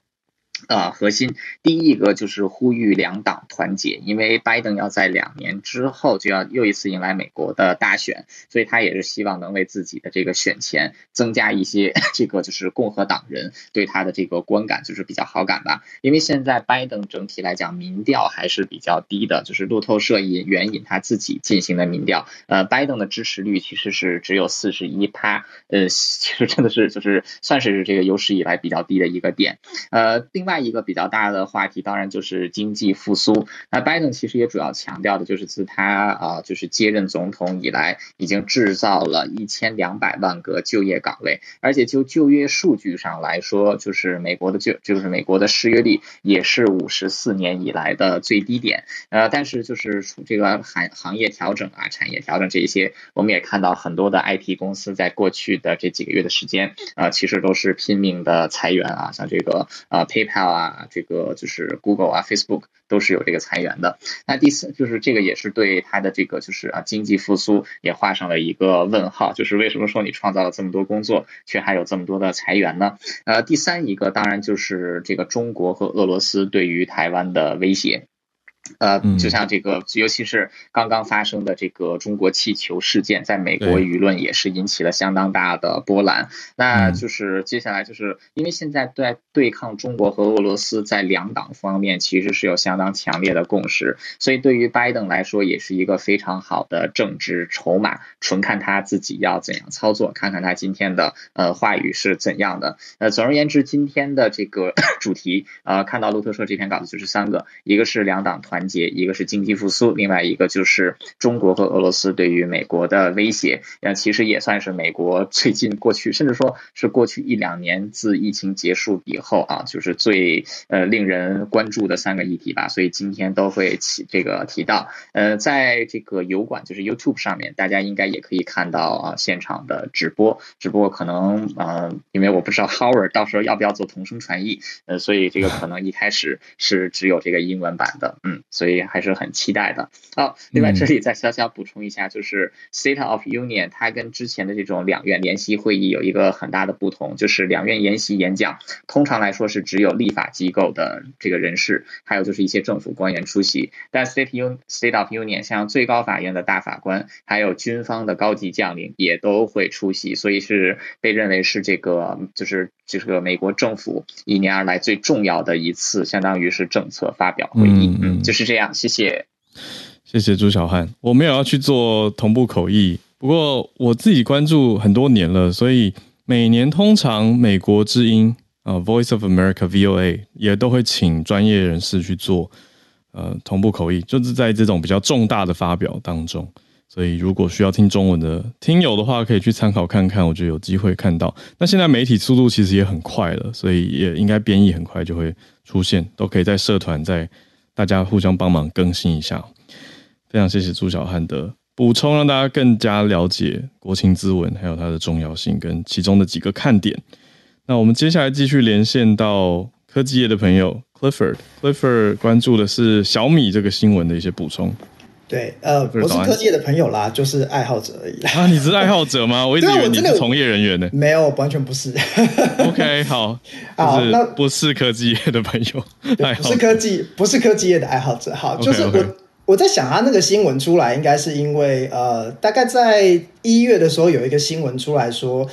呃，核心第一个就是呼吁两党团结，因为拜登要在两年之后就要又一次迎来美国的大选，所以他也是希望能为自己的这个选前增加一些 这个就是共和党人对他的这个观感，就是比较好感吧。因为现在拜登整体来讲民调还是比较低的，就是路透社引援引他自己进行的民调，呃，拜登的支持率其实是只有四十一趴，呃，其实真的是就是算是这个有史以来比较低的一个点，呃，另。另外一个比较大的话题，当然就是经济复苏。那拜登其实也主要强调的就是自他啊，就是接任总统以来，已经制造了一千两百万个就业岗位，而且就就业数据上来说，就是美国的就就是美国的失业率也是五十四年以来的最低点。呃，但是就是这个行行业调整啊，产业调整这一些，我们也看到很多的 IT 公司在过去的这几个月的时间，啊，其实都是拼命的裁员啊，像这个啊 PayPal。啊，这个就是 Google 啊，Facebook 都是有这个裁员的。那第四就是这个也是对它的这个就是啊经济复苏也画上了一个问号。就是为什么说你创造了这么多工作，却还有这么多的裁员呢？呃，第三一个当然就是这个中国和俄罗斯对于台湾的威胁。呃，就像这个，尤其是刚刚发生的这个中国气球事件，在美国舆论也是引起了相当大的波澜。那就是接下来就是因为现在在对抗中国和俄罗斯，在两党方面其实是有相当强烈的共识，所以对于拜登来说也是一个非常好的政治筹码，纯看他自己要怎样操作，看看他今天的呃话语是怎样的。呃，总而言之，今天的这个 主题，呃，看到路透社这篇稿子就是三个，一个是两党团。环节，一个是经济复苏，另外一个就是中国和俄罗斯对于美国的威胁。呃，其实也算是美国最近过去，甚至说是过去一两年自疫情结束以后啊，就是最呃令人关注的三个议题吧。所以今天都会起这个提到。呃，在这个油管就是 YouTube 上面，大家应该也可以看到啊现场的直播。只不过可能呃，因为我不知道 Howard 到时候要不要做同声传译，呃，所以这个可能一开始是只有这个英文版的，嗯。所以还是很期待的。好，另外这里再小小补充一下，就是 State of Union 它跟之前的这种两院联席会议有一个很大的不同，就是两院联席演讲通常来说是只有立法机构的这个人士，还有就是一些政府官员出席。但 State Un State of Union 像最高法院的大法官，还有军方的高级将领也都会出席，所以是被认为是这个就是就是个美国政府一年而来最重要的一次，相当于是政策发表会议，嗯，就是。是这样，谢谢，谢谢朱小汉。我没有要去做同步口译，不过我自己关注很多年了，所以每年通常美国之音啊，Voice of America VOA 也都会请专业人士去做呃同步口译，就是在这种比较重大的发表当中。所以如果需要听中文的听友的话，可以去参考看看，我觉得有机会看到。那现在媒体速度其实也很快了，所以也应该编译很快就会出现，都可以在社团在。大家互相帮忙更新一下，非常谢谢朱小汉的补充，让大家更加了解国情咨文还有它的重要性跟其中的几个看点。那我们接下来继续连线到科技业的朋友 Clifford，Clifford 关注的是小米这个新闻的一些补充。对，呃，我是科技的朋友啦，就是爱好者而已啦。啊，你是爱好者吗？我一直以为你是从业人员呢。没有，完全不是。OK，好，好，那不是科技业的朋友，不是科技，不是科技业的爱好者。好，就是我我在想，他那个新闻出来，应该是因为呃，大概在一月的时候有一个新闻出来说，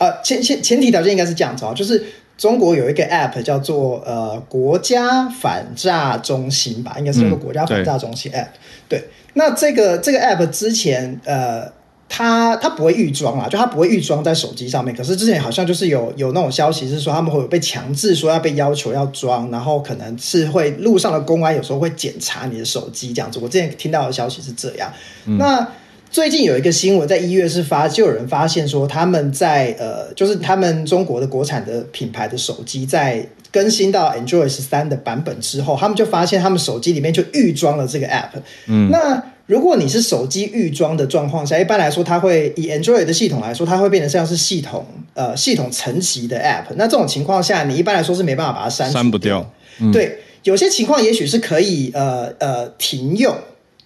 呃，前前前提条件应该是这样子啊，就是中国有一个 App 叫做呃国家反诈中心吧，应该是叫做国家反诈中心 App，对。那这个这个 app 之前，呃，它它不会预装啊，就它不会预装在手机上面。可是之前好像就是有有那种消息是说他们会有被强制说要被要求要装，然后可能是会路上的公安有时候会检查你的手机这样子。我之前听到的消息是这样。那最近有一个新闻在一月是发，就有人发现说他们在呃，就是他们中国的国产的品牌的手机在更新到 Android 十三的版本之后，他们就发现他们手机里面就预装了这个 App。嗯，那如果你是手机预装的状况下，一般来说，它会以 Android 的系统来说，它会变成像是系统呃系统层级的 App。那这种情况下，你一般来说是没办法把它删删不掉。对，有些情况也许是可以呃呃停用。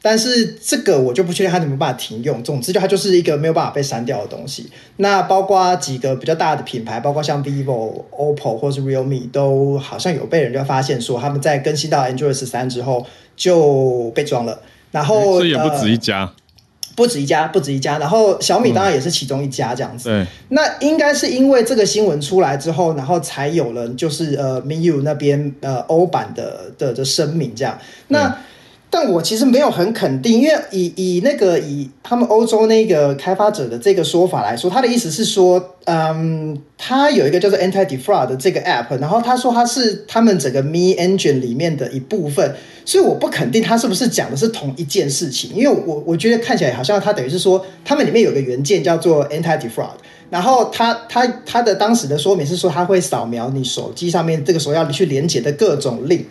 但是这个我就不确定它有没有办法停用。总之，就它就是一个没有办法被删掉的东西。那包括几个比较大的品牌，包括像 vivo、OPPO 或是 realme，都好像有被人家发现说他们在更新到 Android 十三之后就被装了。然后这也不止一家，不止一家，不止一家。然后小米当然也是其中一家这样子。对，那应该是因为这个新闻出来之后，然后才有人就是呃 MIU 那边呃欧版的的的声明这样。那但我其实没有很肯定，因为以以那个以他们欧洲那个开发者的这个说法来说，他的意思是说，嗯，他有一个叫做 Anti Defraud 的这个 app，然后他说他是他们整个 Me Engine 里面的一部分，所以我不肯定他是不是讲的是同一件事情，因为我我觉得看起来好像他等于是说，他们里面有个元件叫做 Anti Defraud，然后他他他的当时的说明是说，他会扫描你手机上面这个时候要去连接的各种 link，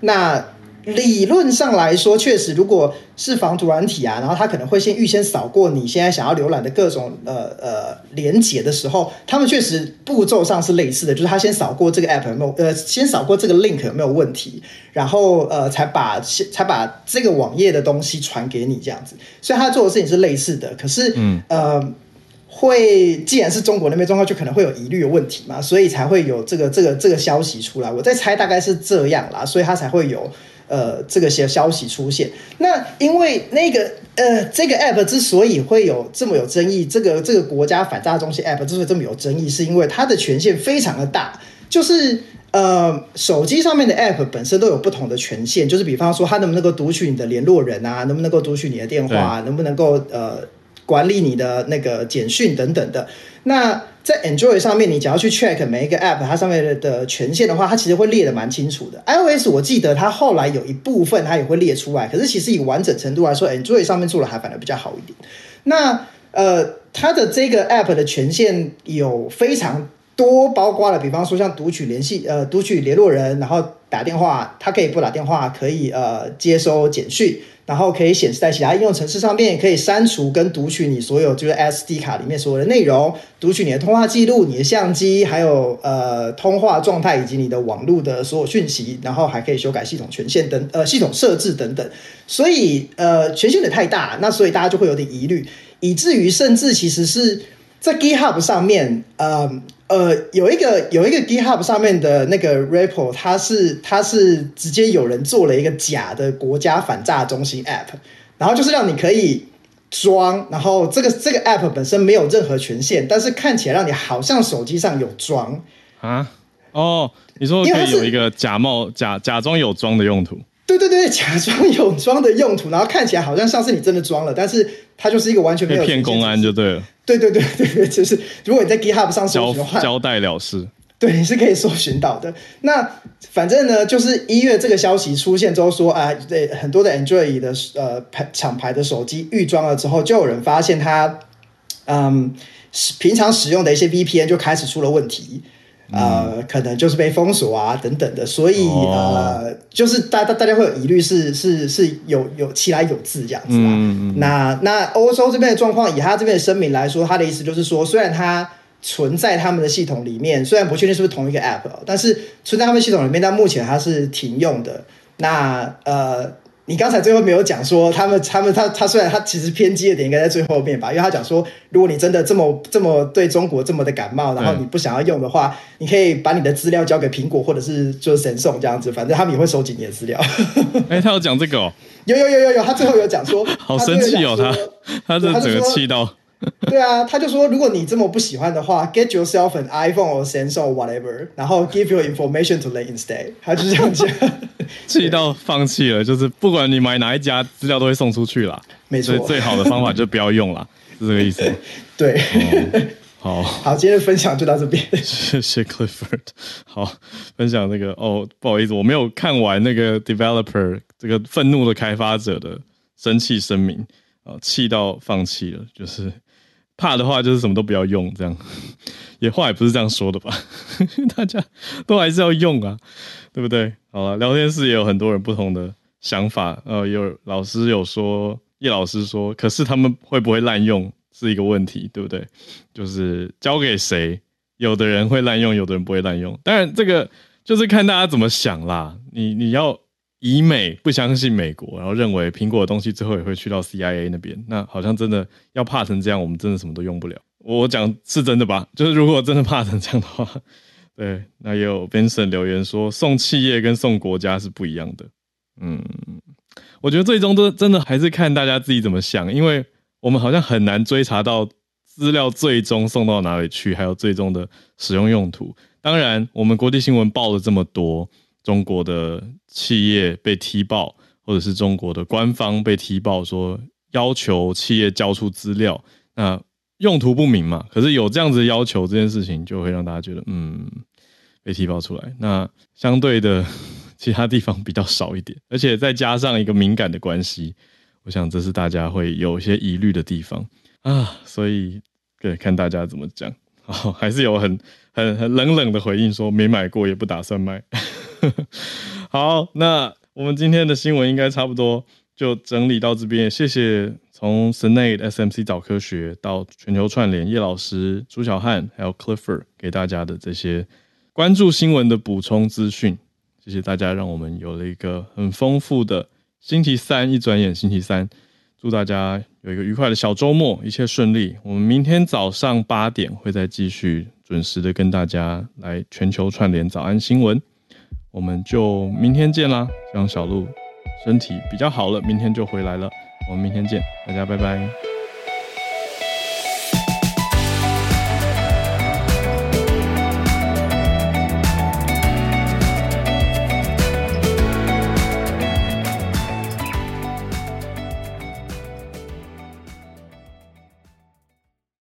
那。理论上来说，确实，如果是防毒软体啊，然后它可能会先预先扫过你现在想要浏览的各种呃呃连接的时候，他们确实步骤上是类似的，就是他先扫过这个 app 有没有呃，先扫过这个 link 有没有问题，然后呃才把才把这个网页的东西传给你这样子，所以他做的事情是类似的。可是嗯呃，会既然是中国那边状况，就可能会有疑虑的问题嘛，所以才会有这个这个这个消息出来。我在猜大概是这样啦，所以他才会有。呃，这个些消息出现，那因为那个呃，这个 app 之所以会有这么有争议，这个这个国家反诈中心 app 之所以这么有争议，是因为它的权限非常的大，就是呃，手机上面的 app 本身都有不同的权限，就是比方说它能不能够读取你的联络人啊，能不能够读取你的电话，能不能够呃管理你的那个简讯等等的，那。在 Android 上面，你只要去 check 每一个 App 它上面的权限的话，它其实会列的蛮清楚的。iOS 我记得它后来有一部分它也会列出来，可是其实以完整程度来说，Android 上面做的还反而比较好一点。那呃，它的这个 App 的权限有非常多，包括了，比方说像读取联系呃读取联络人，然后打电话，它可以不打电话，可以呃接收简讯。然后可以显示在其他应用程式上面，可以删除跟读取你所有就是 SD 卡里面所有的内容，读取你的通话记录、你的相机，还有呃通话状态以及你的网络的所有讯息，然后还可以修改系统权限等呃系统设置等等。所以呃权限的太大，那所以大家就会有点疑虑，以至于甚至其实是在 GitHub 上面呃。呃，有一个有一个 GitHub 上面的那个 repo，它是它是直接有人做了一个假的国家反诈中心 app，然后就是让你可以装，然后这个这个 app 本身没有任何权限，但是看起来让你好像手机上有装啊？哦，你说可以有一个假冒假假装有装的用途？对对对，假装有装的用途，然后看起来好像像是你真的装了，但是它就是一个完全没有骗公安就对了。对对对对对，就是如果你在 GitHub 上搜寻的话，交代了事，对，你是可以搜寻到的。那反正呢，就是一月这个消息出现之后，说啊，对很多的 Android 的呃牌厂牌的手机预装了之后，就有人发现它，嗯，平常使用的一些 VPN 就开始出了问题。呃，可能就是被封锁啊，等等的，所以呃，就是大大大家会有疑虑，是是是有有其来有自这样子啊。那那欧洲这边的状况，以他这边的声明来说，他的意思就是说，虽然它存在他们的系统里面，虽然不确定是不是同一个 app，但是存在他们系统里面，但目前它是停用的。那呃。你刚才最后没有讲说，他们他们他他虽然他其实偏激的点应该在最后面吧，因为他讲说，如果你真的这么这么对中国这么的感冒，然后你不想要用的话，你可以把你的资料交给苹果或者是就是神送这样子，反正他们也会收集你的资料。哎，他有讲这个哦，有有有有有，他最后有讲说，好生气哦，他他这整个气到。对啊，他就说，如果你这么不喜欢的话，get yourself an iPhone or Samsung whatever，然后 give your information to them instead。他就这样讲，气到放弃了，就是不管你买哪一家，资料都会送出去啦。没错，最好的方法就不要用啦。是这个意思。对，好好，今天的分享就到这边。谢谢 Clifford。好，分享那个哦，不好意思，我没有看完那个 developer 这个愤怒的开发者的生气声明啊，气到放弃了，就是怕的话就是什么都不要用，这样 也话也不是这样说的吧？大家都还是要用啊，对不对？好了，聊天室也有很多人不同的想法，呃，有老师有说。叶老师说：“可是他们会不会滥用是一个问题，对不对？就是交给谁，有的人会滥用，有的人不会滥用。当然，这个就是看大家怎么想啦。你你要以美不相信美国，然后认为苹果的东西最后也会去到 CIA 那边，那好像真的要怕成这样，我们真的什么都用不了。我讲是真的吧？就是如果真的怕成这样的话，对，那也有 Vincent 留言说，送企业跟送国家是不一样的。嗯。”我觉得最终都真的还是看大家自己怎么想，因为我们好像很难追查到资料最终送到哪里去，还有最终的使用用途。当然，我们国际新闻报了这么多，中国的企业被踢爆，或者是中国的官方被踢爆，说要求企业交出资料，那用途不明嘛？可是有这样子的要求，这件事情就会让大家觉得，嗯，被踢爆出来。那相对的。其他地方比较少一点，而且再加上一个敏感的关系，我想这是大家会有一些疑虑的地方啊。所以，对，看大家怎么讲。好，还是有很很很冷冷的回应，说没买过也不打算卖。好，那我们今天的新闻应该差不多就整理到这边。谢谢从 s n a d e SMC 早科学到全球串联叶老师、朱小汉还有 Clifford 给大家的这些关注新闻的补充资讯。谢谢大家，让我们有了一个很丰富的星期三。一转眼星期三，祝大家有一个愉快的小周末，一切顺利。我们明天早上八点会再继续准时的跟大家来全球串联早安新闻。我们就明天见啦！希望小鹿身体比较好了，明天就回来了。我们明天见，大家拜拜。